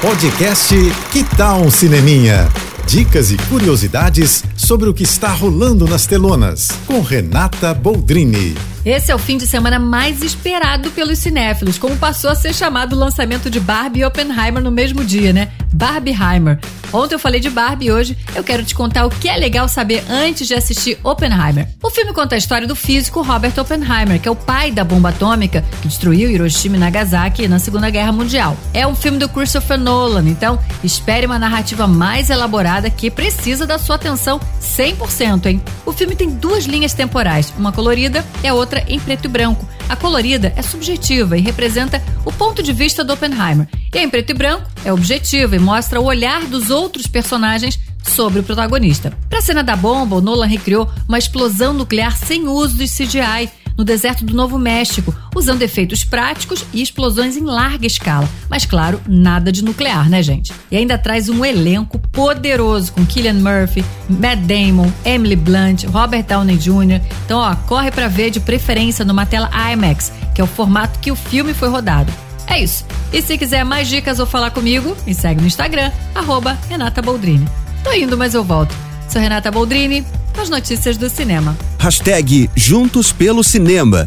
Podcast Que Tal um Cineminha? Dicas e curiosidades sobre o que está rolando nas telonas, com Renata Boldrini. Esse é o fim de semana mais esperado pelos cinéfilos, como passou a ser chamado o lançamento de Barbie e Oppenheimer no mesmo dia, né? Barbieheimer. Ontem eu falei de Barbie e hoje eu quero te contar o que é legal saber antes de assistir Oppenheimer. O filme conta a história do físico Robert Oppenheimer, que é o pai da bomba atômica que destruiu Hiroshima e Nagasaki na Segunda Guerra Mundial. É um filme do Christopher Nolan, então espere uma narrativa mais elaborada que precisa da sua atenção 100%, hein? O filme tem duas linhas temporais, uma colorida e a outra em preto e branco. A colorida é subjetiva e representa o ponto de vista do Oppenheimer. E a em preto e branco é objetiva e mostra o olhar dos outros personagens sobre o protagonista. Para a cena da bomba, o Nolan recriou uma explosão nuclear sem uso de CGI no deserto do Novo México, usando efeitos práticos e explosões em larga escala. Mas claro, nada de nuclear, né, gente? E ainda traz um elenco poderoso com Killian Murphy, Matt Damon, Emily Blunt, Robert Downey Jr. Então, ó, corre para ver de preferência numa tela IMAX, que é o formato que o filme foi rodado. É isso. E se quiser mais dicas ou falar comigo, me segue no Instagram, arroba Renata Boldrini. Tô indo, mas eu volto. Sou Renata Boldrini, com as notícias do cinema. Hashtag Juntos pelo Cinema.